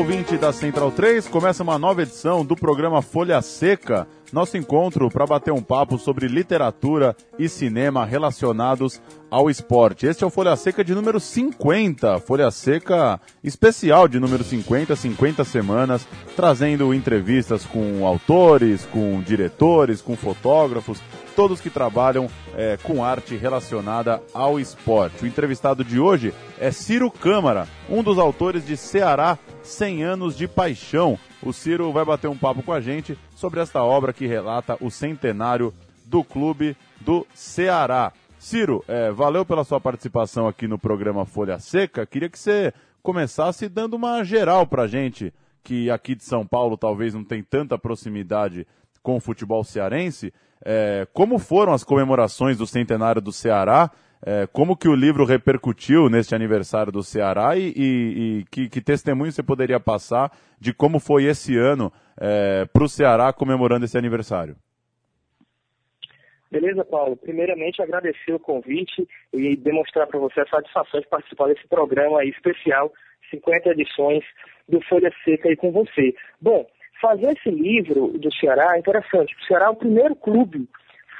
Ouvinte da Central 3. Começa uma nova edição do programa Folha Seca, nosso encontro para bater um papo sobre literatura e cinema relacionados ao esporte. Este é o Folha Seca de número 50, Folha Seca especial de número 50, 50 semanas, trazendo entrevistas com autores, com diretores, com fotógrafos, todos que trabalham é, com arte relacionada ao esporte. O entrevistado de hoje é Ciro Câmara, um dos autores de Ceará 100 anos de paixão. O Ciro vai bater um papo com a gente sobre esta obra que relata o centenário do clube do Ceará. Ciro, é, valeu pela sua participação aqui no programa Folha Seca. Queria que você começasse dando uma geral para gente, que aqui de São Paulo talvez não tem tanta proximidade com o futebol cearense. É, como foram as comemorações do centenário do Ceará? É, como que o livro repercutiu neste aniversário do Ceará e, e, e que, que, testemunho você poderia passar de como foi esse ano é, para o Ceará comemorando esse aniversário? Beleza, Paulo. Primeiramente, agradecer o convite e demonstrar para você a satisfação de participar desse programa especial, 50 edições do Folha Seca aí com você. Bom, fazer esse livro do Ceará é interessante. O Ceará é o primeiro clube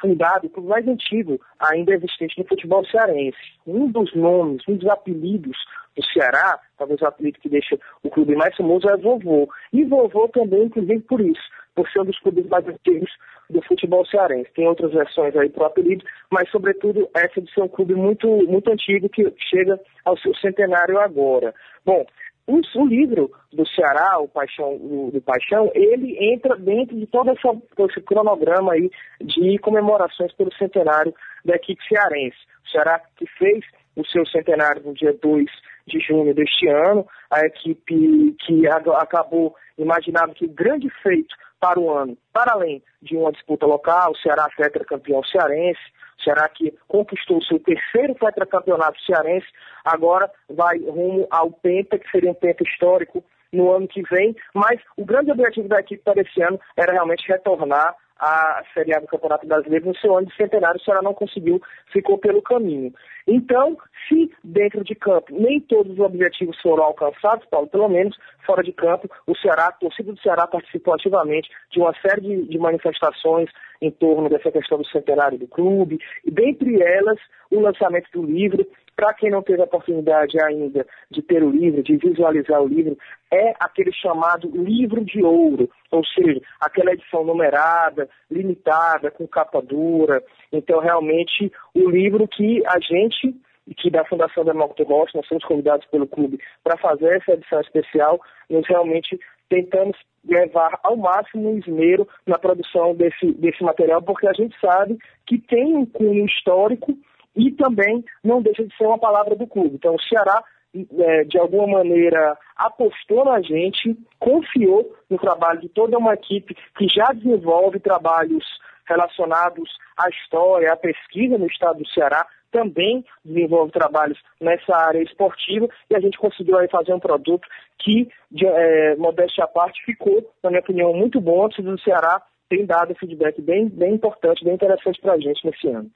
fundado, o clube mais antigo ainda existente no futebol cearense. Um dos nomes, um dos apelidos do Ceará, talvez o apelido que deixa o clube mais famoso é Vovô. E Vovô também, inclusive por isso, por ser um dos clubes mais antigos do futebol cearense. Tem outras versões aí para o apelido, mas sobretudo essa de ser um clube muito, muito antigo que chega ao seu centenário agora. Bom, o, o, livro do Ceará, o Paixão, o, do Paixão, ele entra dentro de todo esse cronograma aí de comemorações pelo centenário da equipe cearense. O Ceará que fez o seu centenário no dia 2 de junho deste ano, a equipe que acabou imaginando que o grande feito para o ano, para além de uma disputa local, o Ceará campeão cearense, o Ceará que conquistou o seu terceiro tetracampeonato cearense, agora vai rumo ao Penta, que seria um Penta histórico no ano que vem, mas o grande objetivo da equipe para esse ano era realmente retornar a Série A do Campeonato Brasileiro no seu ano de centenário, o Ceará não conseguiu, ficou pelo caminho. Então, se dentro de campo nem todos os objetivos foram alcançados, Paulo, pelo menos fora de campo, o Ceará, a torcida do Ceará participou ativamente de uma série de, de manifestações em torno dessa questão do centenário do clube, e dentre elas o lançamento do livro, para quem não teve a oportunidade ainda de ter o livro, de visualizar o livro, é aquele chamado livro de ouro, ou seja, aquela edição numerada, limitada, com capa dura. Então, realmente, o livro que a gente, que da Fundação Demócrito Rocha, nós somos convidados pelo clube para fazer essa edição especial, nós realmente tentamos levar ao máximo o esmero na produção desse, desse material, porque a gente sabe que tem um cunho histórico e também não deixa de ser uma palavra do clube. Então, o Ceará, é, de alguma maneira, apostou na gente, confiou no trabalho de toda uma equipe que já desenvolve trabalhos relacionados à história, à pesquisa no estado do Ceará, também desenvolve trabalhos nessa área esportiva e a gente conseguiu aí fazer um produto que, de, é, modéstia à parte, ficou, na minha opinião, muito bom. O do Ceará tem dado feedback bem, bem importante, bem interessante para a gente nesse ano.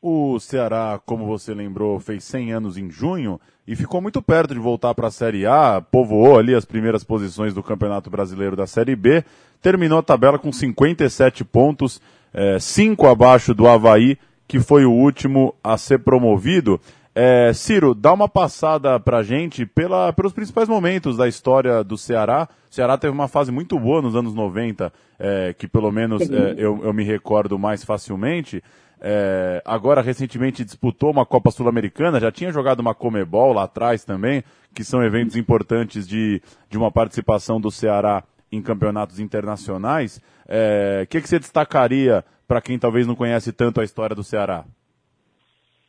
O Ceará, como você lembrou, fez 100 anos em junho e ficou muito perto de voltar para a Série A, povoou ali as primeiras posições do Campeonato Brasileiro da Série B, terminou a tabela com 57 pontos, 5 é, abaixo do Havaí, que foi o último a ser promovido. É, Ciro, dá uma passada para a gente pela, pelos principais momentos da história do Ceará. O Ceará teve uma fase muito boa nos anos 90, é, que pelo menos é, eu, eu me recordo mais facilmente. É, agora, recentemente, disputou uma Copa Sul-Americana, já tinha jogado uma Comebol lá atrás também, que são eventos importantes de, de uma participação do Ceará em campeonatos internacionais. O é, que, que você destacaria para quem talvez não conhece tanto a história do Ceará?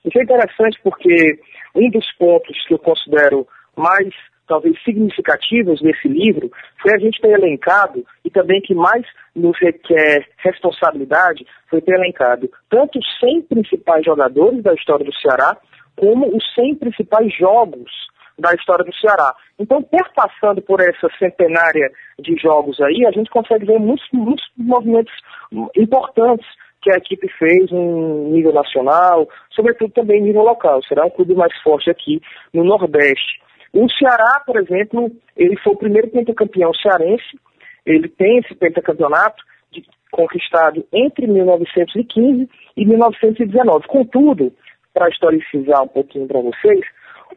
Isso é interessante porque um dos pontos que eu considero mais talvez significativos desse livro foi a gente ter elencado, e também que mais nos requer responsabilidade, foi ter elencado tanto os 100 principais jogadores da história do Ceará, como os 100 principais jogos da história do Ceará. Então, perpassando por essa centenária de jogos aí, a gente consegue ver muitos, muitos movimentos importantes que a equipe fez em nível nacional, sobretudo também em nível local. Será um clube mais forte aqui no Nordeste. O Ceará, por exemplo, ele foi o primeiro pentacampeão cearense, ele tem esse pentacampeonato de, conquistado entre 1915 e 1919. Contudo, para historicizar um pouquinho para vocês,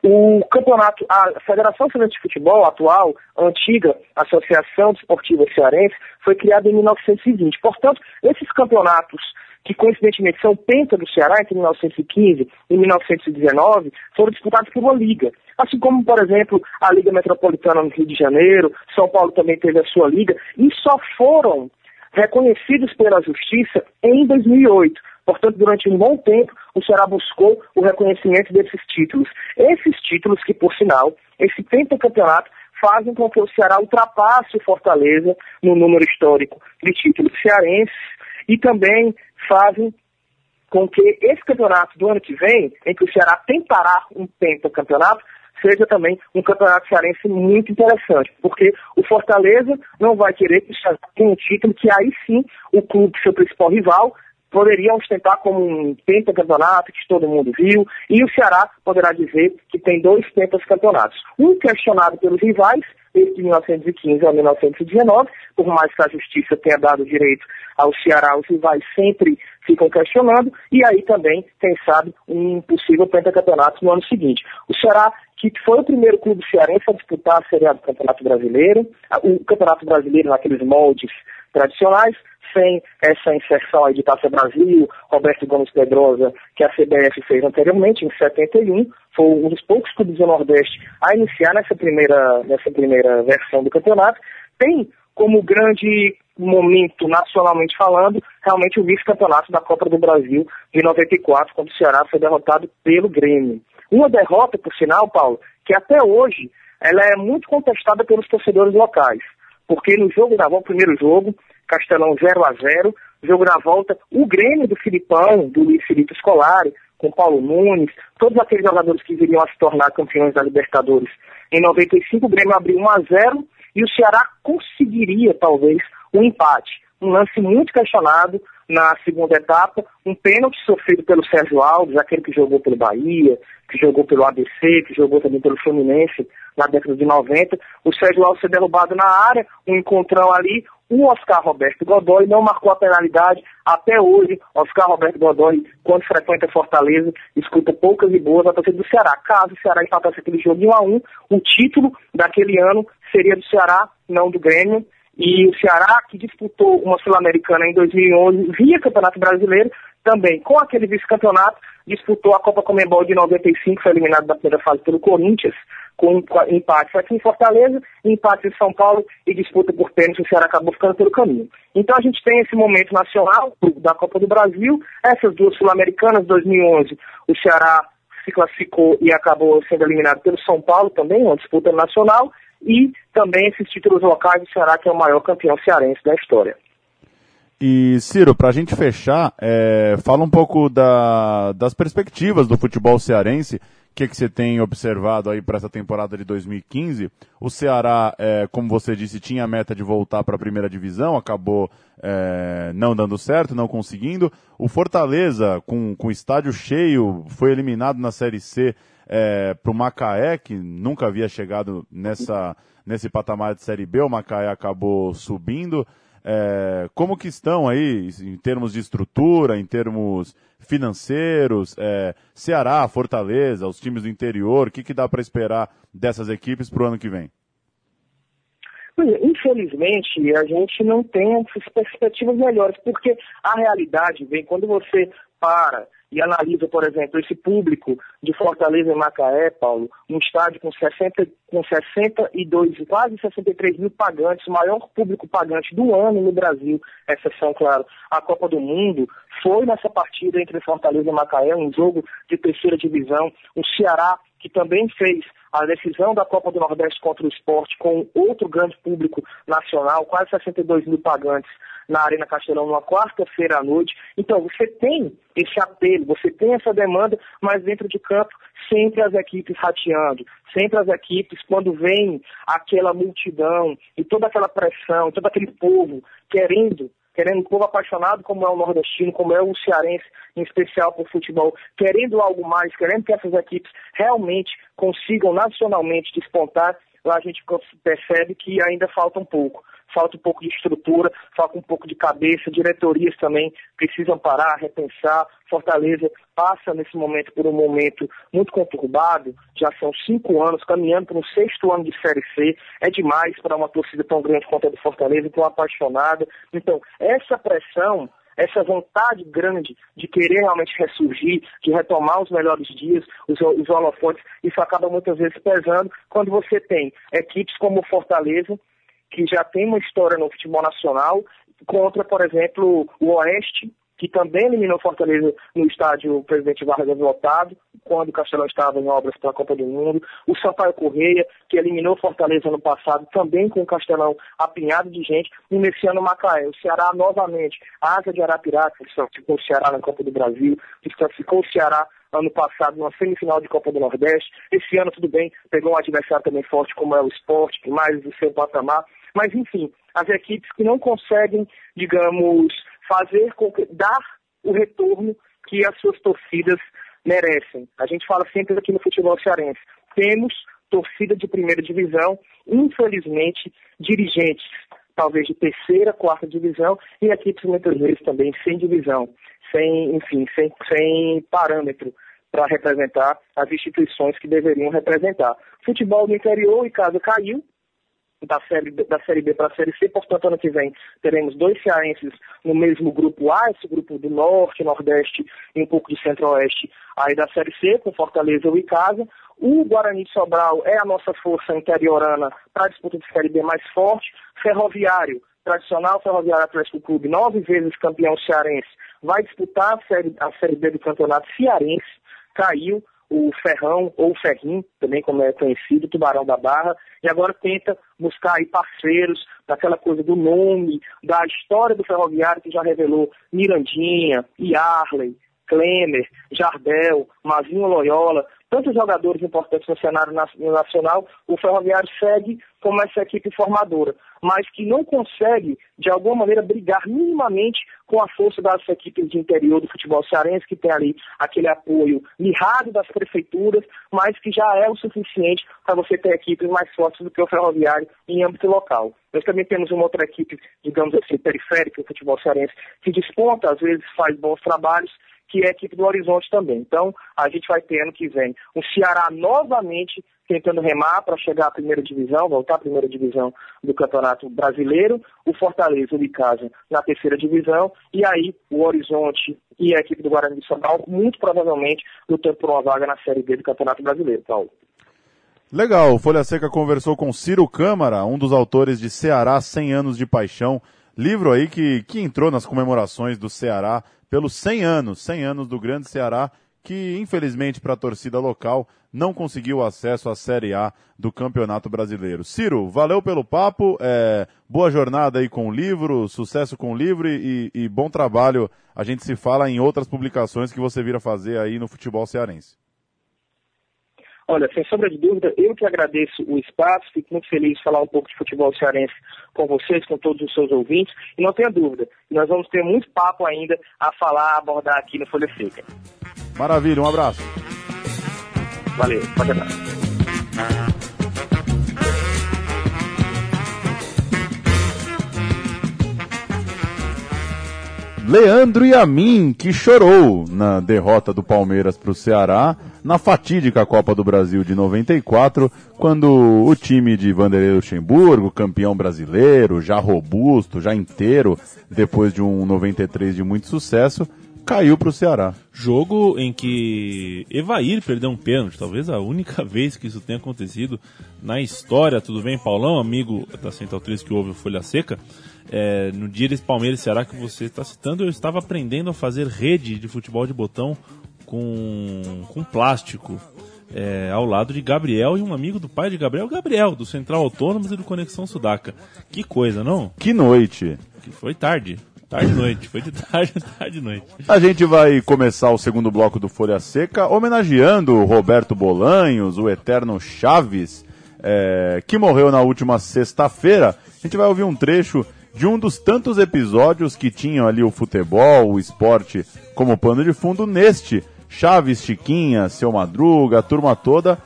o campeonato, a Federação Cearense de Futebol atual, a antiga Associação Desportiva Cearense, foi criada em 1920. Portanto, esses campeonatos que coincidentemente são penta do Ceará entre 1915 e 1919, foram disputados por uma liga. Assim como, por exemplo, a Liga Metropolitana no Rio de Janeiro, São Paulo também teve a sua liga, e só foram reconhecidos pela Justiça em 2008. Portanto, durante um bom tempo, o Ceará buscou o reconhecimento desses títulos. Esses títulos que, por sinal, esse pentacampeonato fazem com que o Ceará ultrapasse o Fortaleza no número histórico de títulos cearenses e também fazem com que esse campeonato do ano que vem, em que o Ceará tentará um pentacampeonato, seja também um campeonato cearense muito interessante, porque o Fortaleza não vai querer que o um título que aí sim o clube, seu principal rival, poderia ostentar como um pentacampeonato que todo mundo viu, e o Ceará poderá dizer que tem dois pentacampeonatos. Um questionado pelos rivais, esse de 1915 a 1919, por mais que a justiça tenha dado direito ao Ceará, os rivais sempre ficam questionando, e aí também, quem sabe, um possível pentacampeonato no ano seguinte. O Ceará, que foi o primeiro clube cearense a disputar a Série A do Campeonato Brasileiro, o Campeonato Brasileiro naqueles moldes tradicionais, sem essa inserção aí de Taça Brasil, Roberto Gomes Pedrosa, que a CBF fez anteriormente, em 71, foi um dos poucos clubes do Nordeste a iniciar nessa primeira, nessa primeira versão do campeonato, tem como grande momento, nacionalmente falando, realmente o vice-campeonato da Copa do Brasil de 94, quando o Ceará foi derrotado pelo Grêmio. Uma derrota, por sinal, Paulo, que até hoje ela é muito contestada pelos torcedores locais. Porque no jogo da volta, primeiro jogo, Castelão 0 a 0 jogo na volta, o Grêmio do Filipão, do Luiz Felipe Scolari, com Paulo Nunes, todos aqueles jogadores que viriam a se tornar campeões da Libertadores. Em 95, o Grêmio abriu 1 a 0 e o Ceará conseguiria, talvez, um empate. Um lance muito questionado na segunda etapa, um pênalti sofrido pelo Sérgio Alves, aquele que jogou pelo Bahia, que jogou pelo ABC, que jogou também pelo Fluminense na década de 90. O Sérgio Alves foi derrubado na área, um encontrão ali, o Oscar Roberto Godoy não marcou a penalidade até hoje. Oscar Roberto Godoy, quando frequenta Fortaleza, escuta poucas e boas a torcida do Ceará. Caso o Ceará empatasse aquele jogo 1 a 1 o título daquele ano seria do Ceará, não do Grêmio. E o Ceará, que disputou uma Sul-Americana em 2011 via Campeonato Brasileiro, também com aquele vice-campeonato, disputou a Copa Comembol de 95, foi eliminado da primeira fase pelo Corinthians, com empates aqui em Fortaleza, empate em São Paulo e disputa por pênalti, o Ceará acabou ficando pelo caminho. Então a gente tem esse momento nacional da Copa do Brasil, essas duas sul-americanas, 2011, o Ceará se classificou e acabou sendo eliminado pelo São Paulo também, uma disputa nacional, e também esses títulos locais do Ceará, que é o maior campeão cearense da história. E Ciro, para a gente fechar, é, fala um pouco da, das perspectivas do futebol cearense o que, que você tem observado aí para essa temporada de 2015? O Ceará, é, como você disse, tinha a meta de voltar para a primeira divisão, acabou é, não dando certo, não conseguindo. O Fortaleza, com, com o estádio cheio, foi eliminado na Série C é, para o Macaé, que nunca havia chegado nessa, nesse patamar de Série B. O Macaé acabou subindo. É, como que estão aí em termos de estrutura, em termos financeiros, é, Ceará, Fortaleza, os times do interior, o que, que dá para esperar dessas equipes para o ano que vem? Infelizmente, a gente não tem perspectivas melhores, porque a realidade vem quando você para e analisa, por exemplo, esse público de Fortaleza e Macaé, Paulo, um estádio com, 60, com 62, quase 63 mil pagantes, o maior público pagante do ano no Brasil, exceção, claro, a Copa do Mundo, foi nessa partida entre Fortaleza e Macaé, um jogo de terceira divisão. O Ceará, que também fez a decisão da Copa do Nordeste contra o esporte com outro grande público nacional, quase 62 mil pagantes na Arena Castelão numa quarta-feira à noite. Então, você tem esse apelo, você tem essa demanda, mas dentro de campo, sempre as equipes rateando, sempre as equipes, quando vem aquela multidão e toda aquela pressão, todo aquele povo querendo querendo um povo apaixonado como é o nordestino, como é o cearense, em especial por futebol, querendo algo mais, querendo que essas equipes realmente consigam nacionalmente despontar, lá a gente percebe que ainda falta um pouco falta um pouco de estrutura, falta um pouco de cabeça, diretorias também precisam parar, repensar. Fortaleza passa nesse momento por um momento muito conturbado, já são cinco anos, caminhando para um sexto ano de Série C, é demais para uma torcida tão grande quanto a do Fortaleza, tão apaixonada. Então, essa pressão essa vontade grande de querer realmente ressurgir, de retomar os melhores dias, os, os holofotes, isso acaba muitas vezes pesando quando você tem equipes como o Fortaleza, que já tem uma história no futebol nacional, contra, por exemplo, o Oeste, que também eliminou Fortaleza no estádio Presidente Vargas lotado, quando o Castelão estava em obras para a Copa do Mundo. O Sampaio Correia, que eliminou Fortaleza no passado, também com o Castelão apinhado de gente. E nesse ano, Macaé. O Ceará, novamente, a Asa de Arapiraca, que classificou o Ceará na Copa do Brasil, que classificou o Ceará ano passado numa semifinal de Copa do Nordeste. Esse ano, tudo bem, pegou um adversário também forte, como é o esporte, que mais do seu patamar. Mas, enfim, as equipes que não conseguem, digamos, fazer dar o retorno que as suas torcidas merecem. A gente fala sempre aqui no futebol cearense. Temos torcida de primeira divisão, infelizmente, dirigentes, talvez de terceira, quarta divisão, e equipes muitas vezes também sem divisão, sem, enfim, sem, sem parâmetro para representar as instituições que deveriam representar. Futebol no interior, e caso caiu, da série, da série B para a série C, portanto, ano que vem teremos dois cearenses no mesmo grupo A, esse grupo do Norte, Nordeste e um pouco de Centro-Oeste, aí da série C, com Fortaleza e Casa. O Guarani de Sobral é a nossa força interiorana para a disputa de série B mais forte. Ferroviário, tradicional Ferroviário Atlético Clube, nove vezes campeão cearense, vai disputar a série, a série B do campeonato cearense, caiu o Ferrão, ou Ferrim, também como é conhecido, Tubarão da Barra, e agora tenta buscar aí parceiros daquela coisa do nome, da história do ferroviário que já revelou Mirandinha, Yarley, Klemer, Jardel, Mazinho Loyola, tantos jogadores importantes no cenário nacional, o Ferroviário segue como essa equipe formadora, mas que não consegue, de alguma maneira, brigar minimamente com a força das equipes de interior do futebol cearense, que tem ali aquele apoio mirrado das prefeituras, mas que já é o suficiente para você ter equipes mais fortes do que o Ferroviário em âmbito local. Nós também temos uma outra equipe, digamos assim, periférica do futebol cearense, que desponta, às vezes faz bons trabalhos, que é a equipe do Horizonte também. Então, a gente vai ter ano que vem o Ceará novamente tentando remar para chegar à primeira divisão, voltar à primeira divisão do Campeonato Brasileiro, o Fortaleza, o Casa na terceira divisão, e aí o Horizonte e a equipe do Guarani de São Paulo, muito provavelmente, lutando por uma vaga na Série B do Campeonato Brasileiro, Paulo. Legal, Folha Seca conversou com Ciro Câmara, um dos autores de Ceará 100 anos de paixão, livro aí que, que entrou nas comemorações do Ceará pelos 100 anos, 100 anos do Grande Ceará, que infelizmente para a torcida local não conseguiu acesso à Série A do Campeonato Brasileiro. Ciro, valeu pelo papo, é, boa jornada aí com o livro, sucesso com o livro e, e bom trabalho. A gente se fala em outras publicações que você vira fazer aí no futebol cearense. Olha, sem sombra de dúvida, eu que agradeço o espaço, fico muito feliz de falar um pouco de futebol cearense com vocês, com todos os seus ouvintes, e não tenha dúvida, nós vamos ter muito papo ainda a falar, a abordar aqui no Folha Seca. Maravilha, um abraço. Valeu, pode abraço. Leandro Yamin, que chorou na derrota do Palmeiras para o Ceará na fatídica Copa do Brasil de 94, quando o time de Vanderlei Luxemburgo, campeão brasileiro, já robusto, já inteiro, depois de um 93 de muito sucesso, caiu para o Ceará. Jogo em que Evair perdeu um pênalti, talvez a única vez que isso tenha acontecido na história. Tudo bem, Paulão, amigo da Central 3 que ouve o Folha Seca? É, no dia desse Palmeiras Ceará que você está citando, eu estava aprendendo a fazer rede de futebol de botão com, com plástico. É, ao lado de Gabriel e um amigo do pai de Gabriel, Gabriel, do Central Autônomos e do Conexão Sudaca. Que coisa, não? Que noite! Que foi tarde. Tarde noite, foi de tarde, tarde noite. A gente vai começar o segundo bloco do Folha Seca homenageando o Roberto Bolanhos, o eterno Chaves, é, que morreu na última sexta-feira. A gente vai ouvir um trecho de um dos tantos episódios que tinham ali o futebol, o esporte como pano de fundo. Neste, Chaves, Chiquinha, Seu Madruga, a turma toda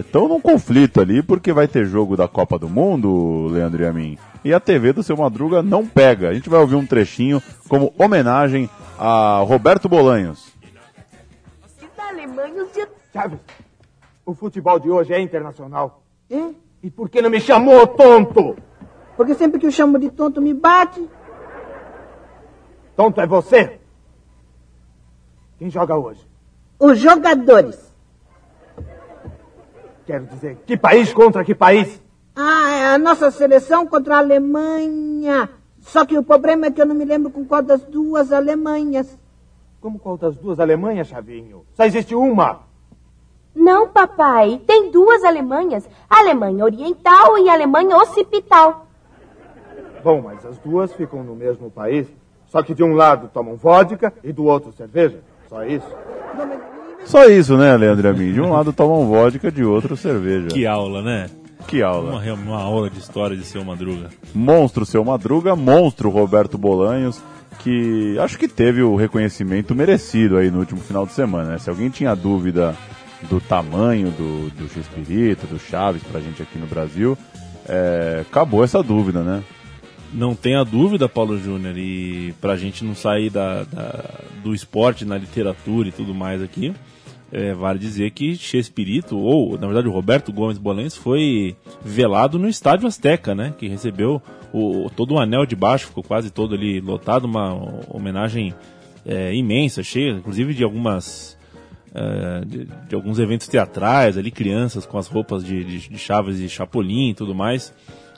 estão é, num conflito ali, porque vai ter jogo da Copa do Mundo, Leandro e a mim. E a TV do Seu Madruga não pega. A gente vai ouvir um trechinho como homenagem a Roberto Bolanhos. Chaves, o futebol de hoje é internacional. É? E por que não me chamou, tonto? Porque sempre que eu chamo de tonto me bate. Tonto é você? Quem joga hoje? Os jogadores. Quero dizer, que país contra que país? Ah, é a nossa seleção contra a Alemanha. Só que o problema é que eu não me lembro com qual das duas Alemanhas. Como qual das duas Alemanhas, Chavinho? Só existe uma. Não, papai. Tem duas Alemanhas. A Alemanha Oriental e a Alemanha Ocipital. Bom, mas as duas ficam no mesmo país. Só que de um lado tomam vodka e do outro cerveja. Só isso. Só isso, né, Leandro Amin? De um lado tomam vodka, de outro cerveja. Que aula, né? Que aula. Uma, uma aula de história de Seu Madruga. Monstro Seu Madruga, monstro Roberto Bolanhos, que acho que teve o reconhecimento merecido aí no último final de semana, né? Se alguém tinha dúvida do tamanho do, do X-Espírito, do Chaves pra gente aqui no Brasil, é, acabou essa dúvida, né? Não tenha dúvida, Paulo Júnior, e pra gente não sair da, da, do esporte na literatura e tudo mais aqui, é, vale dizer que Chespirito, ou na verdade o Roberto Gomes Bolens, foi velado no Estádio Azteca, né? Que recebeu o, todo o anel de baixo, ficou quase todo ali lotado, uma homenagem é, imensa, cheia, inclusive de algumas. É, de, de, alguns eventos teatrais ali, crianças com as roupas de, de, de Chaves e Chapolin e tudo mais.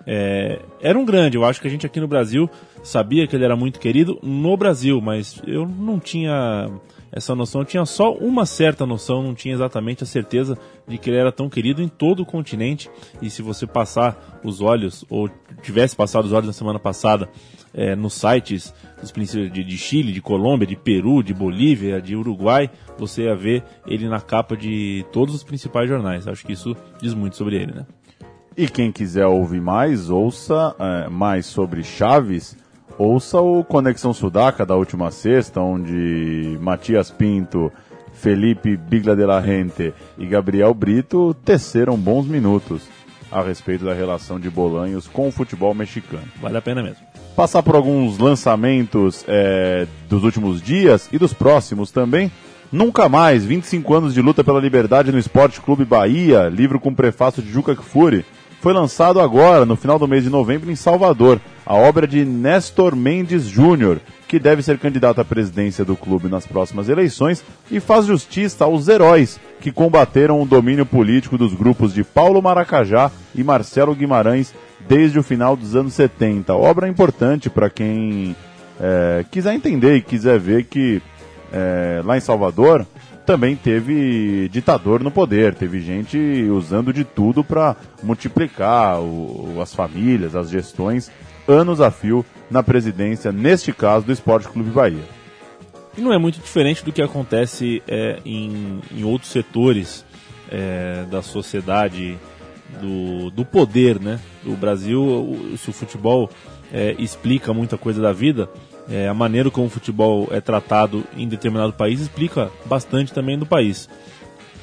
É, era um grande, eu acho que a gente aqui no Brasil sabia que ele era muito querido no Brasil, mas eu não tinha essa noção, eu tinha só uma certa noção, não tinha exatamente a certeza de que ele era tão querido em todo o continente. E se você passar os olhos, ou tivesse passado os olhos na semana passada, é, nos sites dos princípios de, de, Chile, de Colômbia, de Peru, de Bolívia, de Uruguai, você ia ver ele na capa de todos os principais jornais. Acho que isso diz muito sobre ele, né? E quem quiser ouvir mais, ouça é, mais sobre Chaves, ouça o Conexão Sudaca da última sexta, onde Matias Pinto, Felipe Bigla de la Rente e Gabriel Brito teceram bons minutos a respeito da relação de Bolanhos com o futebol mexicano. Vale a pena mesmo. Passar por alguns lançamentos é, dos últimos dias e dos próximos também. Nunca mais, 25 anos de luta pela liberdade no Esporte Clube Bahia, livro com prefácio de Juca Kfouri foi lançado agora, no final do mês de novembro, em Salvador, a obra de Nestor Mendes Júnior, que deve ser candidato à presidência do clube nas próximas eleições e faz justiça aos heróis que combateram o domínio político dos grupos de Paulo Maracajá e Marcelo Guimarães desde o final dos anos 70. Obra importante para quem é, quiser entender e quiser ver que é, lá em Salvador também teve ditador no poder, teve gente usando de tudo para multiplicar o, as famílias, as gestões, anos a fio na presidência, neste caso do Esporte Clube Bahia. E não é muito diferente do que acontece é, em, em outros setores é, da sociedade, do, do poder, né? O Brasil, se o futebol é, explica muita coisa da vida, é, a maneira como o futebol é tratado em determinado país explica bastante também do país.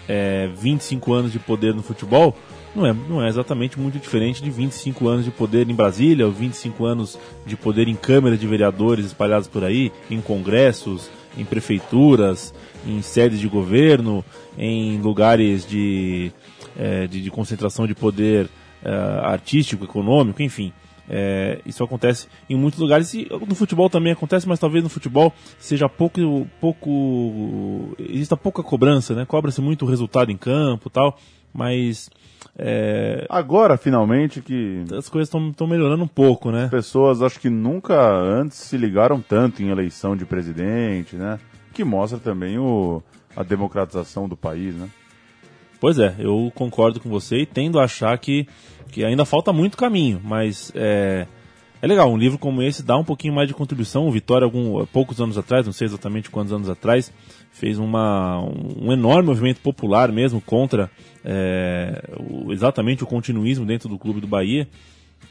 É, 25 anos de poder no futebol não é, não é exatamente muito diferente de 25 anos de poder em Brasília, ou 25 anos de poder em câmeras de vereadores espalhados por aí, em congressos, em prefeituras, em sedes de governo, em lugares de, é, de, de, concentração de poder é, artístico, econômico, enfim. É, isso acontece em muitos lugares e no futebol também acontece, mas talvez no futebol seja pouco, pouco exista pouca cobrança, né? Cobra-se muito o resultado em campo, tal, mas é... agora finalmente que as coisas estão melhorando um pouco, né? Pessoas acho que nunca antes se ligaram tanto em eleição de presidente, né? Que mostra também o, a democratização do país, né? Pois é, eu concordo com você e tendo a achar que que ainda falta muito caminho, mas é, é legal. Um livro como esse dá um pouquinho mais de contribuição. O Vitória, algum, poucos anos atrás, não sei exatamente quantos anos atrás, fez uma, um enorme movimento popular mesmo contra é, o, exatamente o continuismo dentro do clube do Bahia.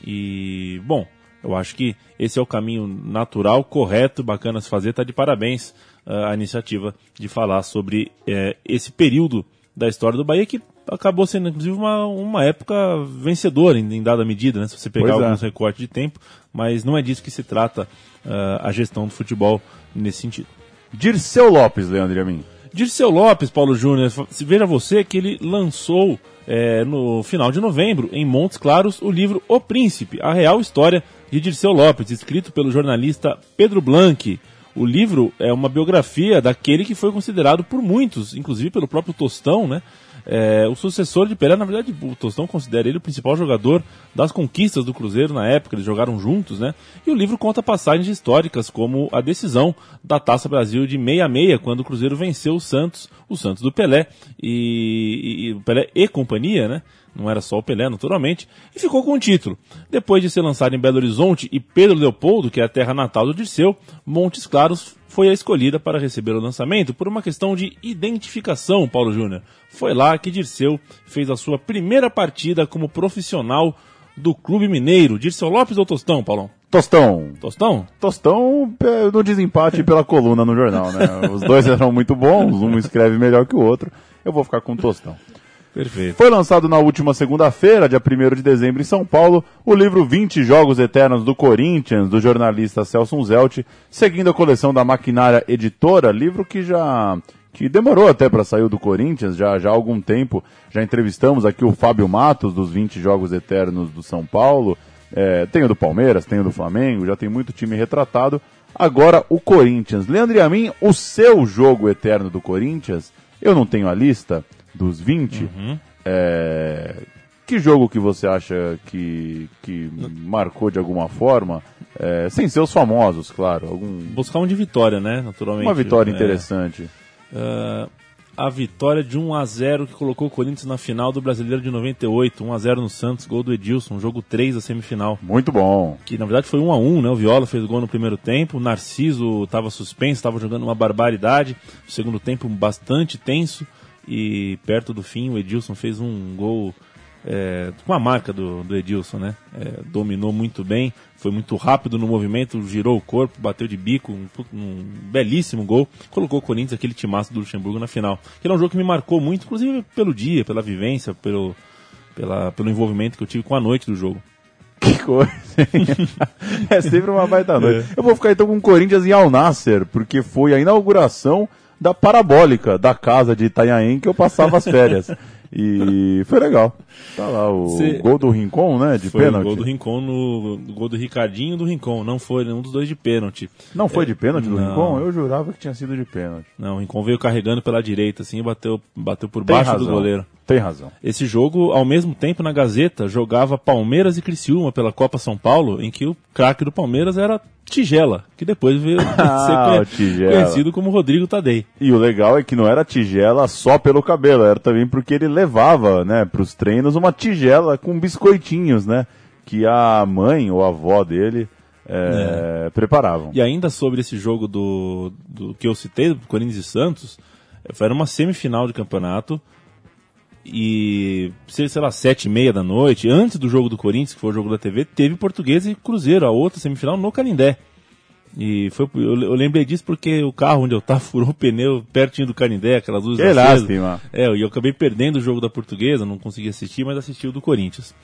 E, bom, Eu acho que esse é o caminho natural, correto, bacana se fazer. Tá de parabéns uh, a iniciativa de falar sobre uh, esse período da história do Bahia que acabou sendo inclusive uma, uma época vencedora em, em dada medida, né? Se você pegar Pois é. alguns recortes de tempo, mas não é disso que se trata uh, a gestão do futebol nesse sentido. Dirceu Lopes, Leandro Amin. Dirceu Lopes, Paulo Júnior, veja você que ele lançou é, no final de novembro, em Montes Claros, o livro O Príncipe, a real história de Dirceu Lopes, escrito pelo jornalista Pedro Blanc. O livro é uma biografia daquele que foi considerado por muitos, inclusive pelo próprio Tostão, né? É, o sucessor de Pelé, na verdade, o Tostão considera ele o principal jogador das conquistas do Cruzeiro na época, eles jogaram juntos, né? E o livro conta passagens históricas, como a decisão da Taça Brasil de 66, quando o Cruzeiro venceu o Santos, o Santos do Pelé, e, e o Pelé e companhia, né? Não era só o Pelé, naturalmente, e ficou com o título. Depois de ser lançado em Belo Horizonte e Pedro Leopoldo, que é a terra natal do Dirceu, Montes Claros foi a escolhida para receber o lançamento por uma questão de identificação, Paulo Júnior. Foi lá que Dirceu fez a sua primeira partida como profissional do Clube Mineiro. Dirceu Lopes ou Tostão, Paulão? Tostão. Tostão? Tostão é, no desempate pela coluna no jornal, né? Os dois eram muito bons, um escreve melhor que o outro. Eu vou ficar com o Tostão. Perfeito. Foi lançado na última segunda-feira, dia 1 de dezembro, em São Paulo, o livro 20 Jogos Eternos do Corinthians, do jornalista Celso Zelt, seguindo a coleção da Maquinária Editora, livro que já que demorou até para sair do Corinthians, já, já há algum tempo. Já entrevistamos aqui o Fábio Matos, dos 20 Jogos Eternos do São Paulo. É, tem o do Palmeiras, tem o do Flamengo, já tem muito time retratado. Agora o Corinthians. Leandro e a mim, o seu jogo eterno do Corinthians, eu não tenho a lista dos 20. É, que jogo que você acha que, que marcou de alguma forma? É, sem ser os famosos, claro. Algum, Buscar um de vitória, né? Naturalmente. uma vitória É, interessante. ah, a vitória de 1 a 0 que colocou o Corinthians na final do Brasileiro de 98, 1 a 0 no Santos, gol do Edilson, jogo 3 da semifinal. Muito bom. que na verdade foi 1 a 1 né? O Viola fez o gol no primeiro tempo, o Narciso estava suspenso, estava jogando uma barbaridade. O segundo tempo bastante tenso e perto do fim o Edilson fez um gol é, com a marca do, do Edilson, né? É, dominou muito bem, foi muito rápido no movimento, girou o corpo, bateu de bico, um, um belíssimo gol, colocou o Corinthians, aquele timaço do Luxemburgo na final. Que é um jogo que me marcou muito, inclusive pelo dia, pela vivência, pelo, pela, pelo envolvimento que eu tive com a noite do jogo. Que coisa. é sempre uma baita noite. Eu vou ficar então com o Corinthians em Al Nasser, porque foi a inauguração da parabólica da casa de Itanhaém que eu passava as férias. E foi legal. Tá lá o Cê- gol do Rincon, né? De Foi pênalti. o gol do Rincon no o gol do Ricardinho do Rincon, não foi nenhum dos dois de pênalti. Não foi de pênalti do Não. Rincon? Eu jurava que tinha sido de pênalti. Não, o Rincon veio carregando pela direita assim e bateu bateu por Tem baixo razão. do goleiro. Tem razão. Esse jogo, ao mesmo tempo, na Gazeta, jogava Palmeiras e Criciúma pela Copa São Paulo, em que o craque do Palmeiras era Tigela, que depois veio Ah, ser conhecido como Rodrigo Tadei. E o legal é que não era tigela só pelo cabelo, era também porque ele levava, né, pros treinos uma tigela com biscoitinhos, né, que a mãe ou a avó dele é, preparavam. E ainda sobre esse jogo do, do que eu citei, do Corinthians e Santos, era uma semifinal de campeonato. E, sei sei lá, sete e meia da noite, antes do jogo do Corinthians, que foi o jogo da TV, teve Portuguesa e Cruzeiro, a outra semifinal no Canindé. E foi, eu, eu lembrei disso porque o carro onde eu tava furou o pneu pertinho do Canindé, aquelas luzes Que lástima. É, e eu acabei perdendo o jogo da Portuguesa, não consegui assistir, mas assisti o do Corinthians.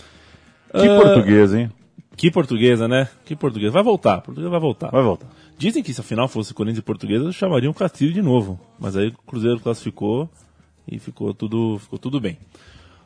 Que Ah, português, hein? Que portuguesa, né? Que portuguesa. Vai voltar, portuguesa vai voltar. Vai voltar. Dizem que se a final fosse Corinthians e Portuguesa, chamariam o Castilho de novo. Mas aí o Cruzeiro classificou e ficou tudo, ficou tudo bem.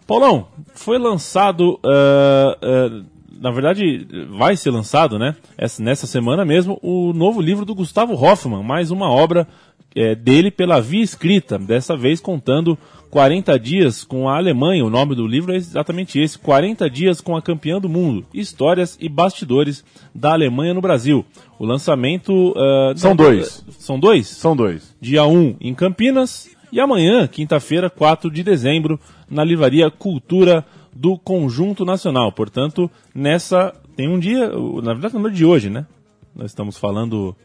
Paulão, foi lançado, ah, ah, na verdade, vai ser lançado, né? Essa, nessa semana mesmo, o novo livro do Gustavo Hoffmann, mais uma obra eh, dele pela via escrita, dessa vez contando 40 dias com a Alemanha. O nome do livro é exatamente esse: 40 dias com a campeã do mundo. Histórias e bastidores da Alemanha no Brasil. O lançamento. ah, São não, dois. São dois? São dois. dia 1 em Campinas e amanhã, quinta-feira, 4 de dezembro, na livraria Cultura do Conjunto Nacional. Portanto, nessa tem um dia, na verdade, no dia de hoje, né? Nós estamos falando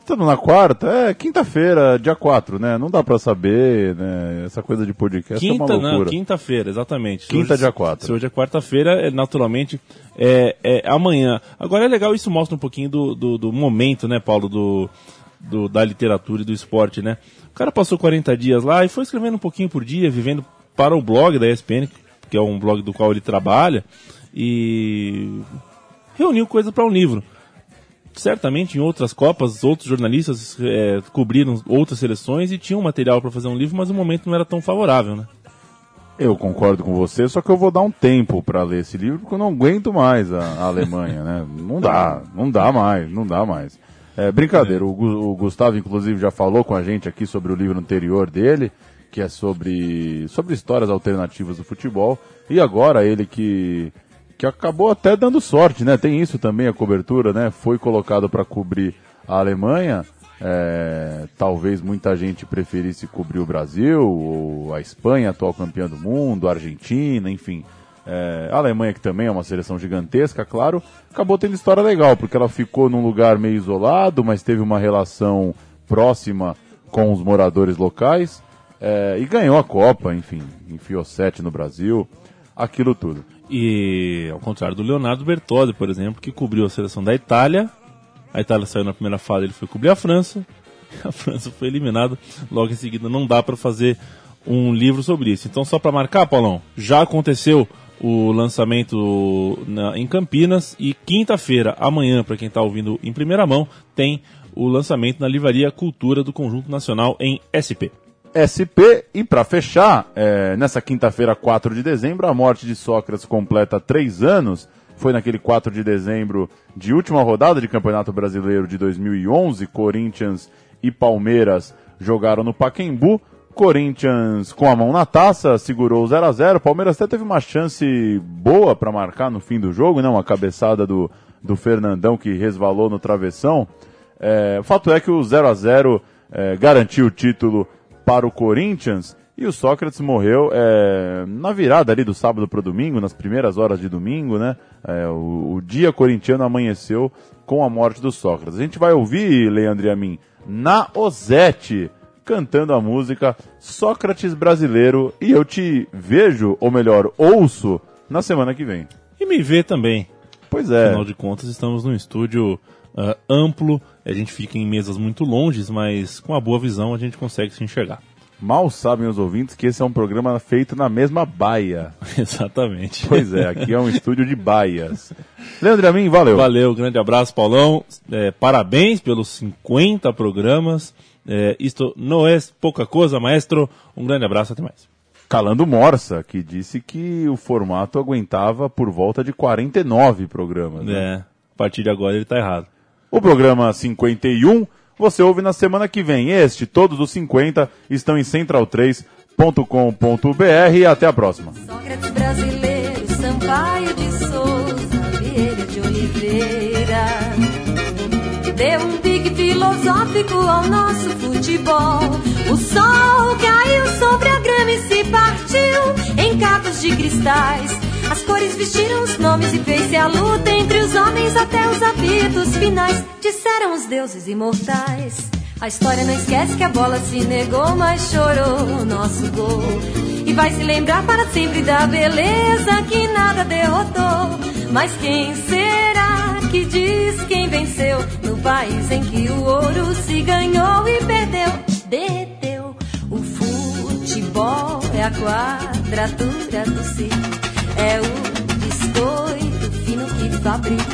Estamos na quarta? É, quinta-feira, dia 4, né? Não dá pra saber, né? Essa coisa de podcast Quinta, é uma não, loucura. quinta-feira, exatamente. Quinta, Hoje- dia quatro. Se hoje é quarta-feira, é, naturalmente, é, é amanhã. Agora é legal, isso mostra um pouquinho do, do, do momento, né, Paulo, do, do- da literatura e do esporte, né? O cara passou 40 dias lá e foi escrevendo um pouquinho por dia, vivendo para o blog da ESPN, que é um blog do qual ele trabalha, e reuniu coisa para um livro. Certamente em outras Copas, outros jornalistas é, cobriram outras seleções e tinham material para fazer um livro, mas o momento não era tão favorável, né? Eu concordo com você, só que eu vou dar um tempo pra ler esse livro, porque eu não aguento mais a, a Alemanha, né? Não dá, não dá mais, não dá mais. É, brincadeira, o, o Gustavo, inclusive, já falou com a gente aqui sobre o livro anterior dele, que é sobre, sobre histórias alternativas do futebol, e agora ele que, que acabou até dando sorte, né? Tem isso também, a cobertura, né? Foi colocado para cobrir a Alemanha, é, talvez muita gente preferisse cobrir o Brasil, ou a Espanha, atual campeã do mundo, a Argentina, enfim. É, a Alemanha, que também é uma seleção gigantesca, claro, acabou tendo história legal, porque ela ficou num lugar meio isolado, mas teve uma relação próxima com os moradores locais é, e ganhou a Copa, enfim, enfiou sete no Brasil, aquilo tudo. E ao contrário do Leonardo Bertozzi, por exemplo, que cobriu a seleção da Itália. A Itália saiu na primeira fase, ele foi cobrir a França. A França foi eliminada. Logo em seguida, não dá para fazer um livro sobre isso. Então, só para marcar, Paulão, já aconteceu o lançamento na- em Campinas e quinta-feira, amanhã, para quem está ouvindo em primeira mão, tem o lançamento na Livraria Cultura do Conjunto Nacional em SP. SP. E para fechar, é, nessa quinta-feira, 4 de dezembro, a morte de Sócrates completa três anos. Foi naquele 4 de dezembro de última rodada de Campeonato Brasileiro de 2011. Corinthians e Palmeiras jogaram no Paquembu. Corinthians com a mão na taça, segurou o 0 a 0 Palmeiras até teve uma chance boa para marcar no fim do jogo, né? Uma cabeçada do, do Fernandão que resvalou no travessão. É, o fato é que o 0 a 0 é, garantiu o título para o Corinthians e o Sócrates morreu é, na virada ali do sábado para o domingo, nas primeiras horas de domingo, né? É, o, o dia corintiano amanheceu com a morte do Sócrates. A gente vai ouvir, Leandro e a mim, na Ozete, cantando a música Sócrates Brasileiro e eu te vejo, ou melhor, ouço, na semana que vem. E me vê também. Pois é. Afinal de contas, estamos num estúdio ah, amplo, a gente fica em mesas muito longes, mas com a boa visão a gente consegue se enxergar. Mal sabem os ouvintes que esse é um programa feito na mesma baia. Exatamente. Pois é, aqui é um estúdio de baias. Leandro a mim, valeu. Valeu, grande abraço, Paulão. É, parabéns pelos 50 programas. É, isto não é pouca coisa, maestro. Um grande abraço, até mais. Calando Morsa, que disse que o formato aguentava por volta de 49 programas. né? É, a partir de agora ele tá errado. O programa 51 você ouve na semana que vem. Este, todos os 50, estão em central3.com.br e até a próxima. Sócrates brasileiro, Sampaio de Souza, Vieira de Oliveira. Deu um pique filosófico ao nosso futebol. O sol caiu sobre a grama e se partiu em cacos de cristais. As cores vestiram os nomes e fez-se a luta entre os homens até os apitos finais. Disseram os deuses imortais. A história não esquece que a bola se negou, mas chorou o nosso gol. E vai se lembrar para sempre da beleza que nada derrotou. Mas quem será que diz quem no país em que o ouro se ganhou e perdeu? Deteu. O futebol é a quadratura do círculo. É o biscoito fino que fabrica.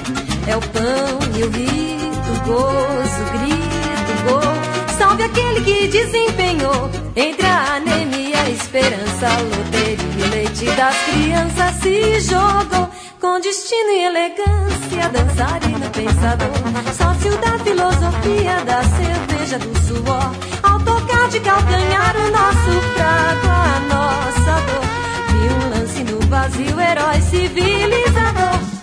É o pão e o rito, gozo, grito, gol. Salve aquele que desempenhou entre a anemia, a esperança, a loteria, o leite das crianças se jogou com destino e elegância, dançarino pensador, sócio da filosofia, da cerveja, do suor. Ao tocar de calcanhar o nosso fraco, a nossa dor. Vi um lance no vazio, herói civilizador.